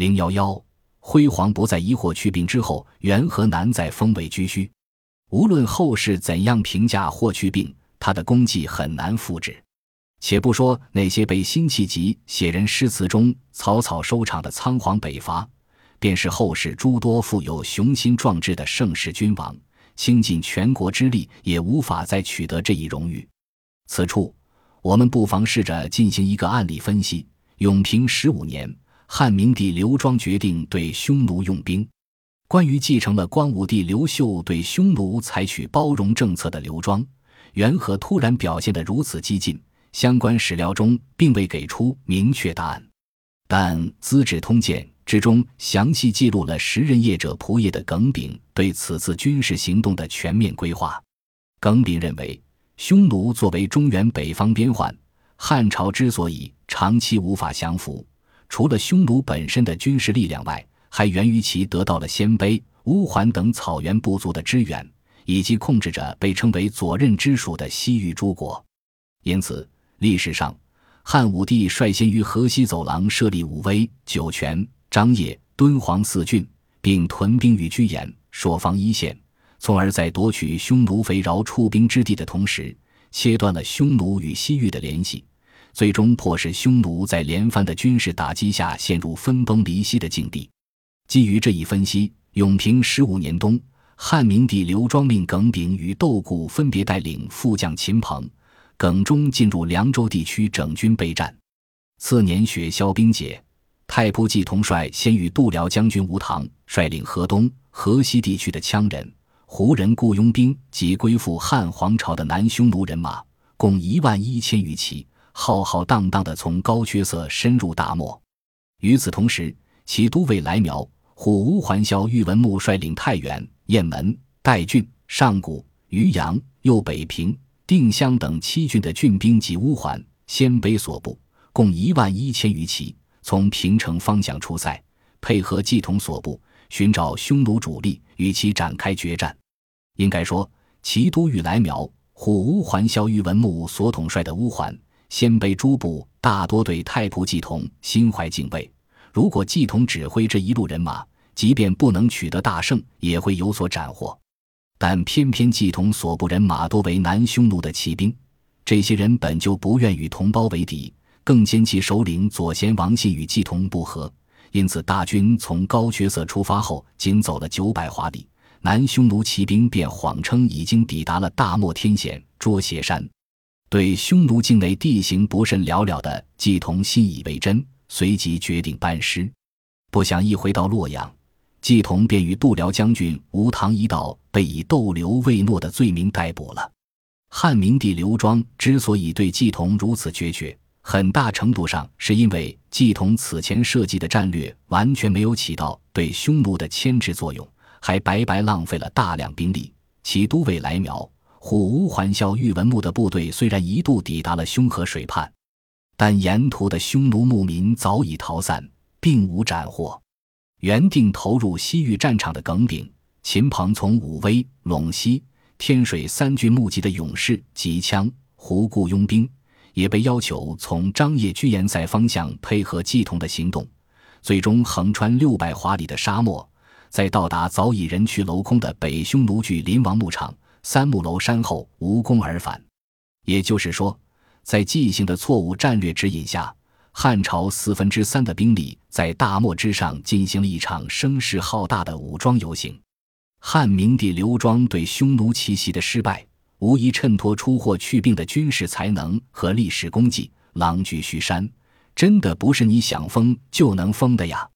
零幺幺，辉煌不再疑惑去病之后，缘何难在风味居虚？无论后世怎样评价霍去病，他的功绩很难复制。且不说那些被辛弃疾写人诗词中草草收场的仓皇北伐，便是后世诸多富有雄心壮志的盛世君王，倾尽全国之力也无法再取得这一荣誉。此处，我们不妨试着进行一个案例分析：永平十五年，汉明帝刘庄决定对匈奴用兵。关于继承了光武帝刘秀对匈奴采取包容政策的刘庄，缘何突然表现得如此激进？相关史料中并未给出明确答案，但《资治通鉴》之中详细记录了时任业者仆射的耿炳对此次军事行动的全面规划。耿炳认为，匈奴作为中原北方边患，汉朝之所以长期无法降服，除了匈奴本身的军事力量外，还源于其得到了鲜卑、乌桓等草原部族的支援，以及控制着被称为左衽之属的西域诸国。因此，历史上，汉武帝率先于河西走廊设立武威、酒泉、张掖、敦煌四郡，并屯兵于居延、朔方一线，从而在夺取匈奴肥饶出兵之地的同时，切断了匈奴与西域的联系，最终迫使匈奴在连番的军事打击下陷入分崩离析的境地。基于这一分析，永平十五年冬，汉明帝刘庄命耿炳与窦固分别带领副将秦鹏、耿忠进入凉州地区整军备战。次年雪消冰解，太仆季同率先与度辽将军吴唐率领河东、河西地区的羌人、胡人雇佣兵及归附汉皇朝的南匈奴人马，共一万一千余骑，浩浩荡荡地从高阙塞深入大漠。与此同时，其都尉来苗。虎乌桓萧玉文穆率领太原、雁门、代郡、上谷、渔阳、右北平、定襄等七郡的郡兵及乌桓、鲜卑所部，共一万一千余骑，从平城方向出塞，配合季同所部，寻找匈奴主力，与其展开决战。应该说，齐都尉来苗、虎乌桓萧玉文穆所统帅的乌桓、鲜卑诸部，大多对太仆季同心怀敬畏。如果季同指挥这一路人马，即便不能取得大胜，也会有所斩获。但偏偏季同所部人马多为南匈奴的骑兵，这些人本就不愿与同胞为敌，更兼其首领左贤王信与季同不和，因此大军从高阙塞出发后，仅走了九百华里，南匈奴骑兵便谎称已经抵达了大漠天险捉斜山。对匈奴境内地形不甚了了的季同信以为真。随即决定班师，不想一回到洛阳，季同便与度辽将军吴唐一道被以逗留未诺的罪名逮捕了。汉明帝刘庄之所以对季同如此决绝，很大程度上是因为季同此前设计的战略完全没有起到对匈奴的牵制作用，还白白浪费了大量兵力。其都尉来苗、虎乌桓萧玉文穆的部队虽然一度抵达了凶河水畔。但沿途的匈奴牧民早已逃散，并无斩获。原定投入西域战场的耿炳、秦鹏，从武威、陇西、天水三郡募集的勇士及羌胡雇佣兵，也被要求从张掖居延塞方向配合季同的行动。最终横穿六百华里的沙漠，在到达早已人去楼空的北匈奴据林王牧场三木楼山后，无功而返。也就是说。在纪行的错误战略指引下，汉朝四分之三的兵力在大漠之上进行了一场声势浩大的武装游行。汉明帝刘庄对匈奴奇袭的失败，无疑衬托出霍去病的军事才能和历史功绩。狼居胥山，真的不是你想封就能封的呀！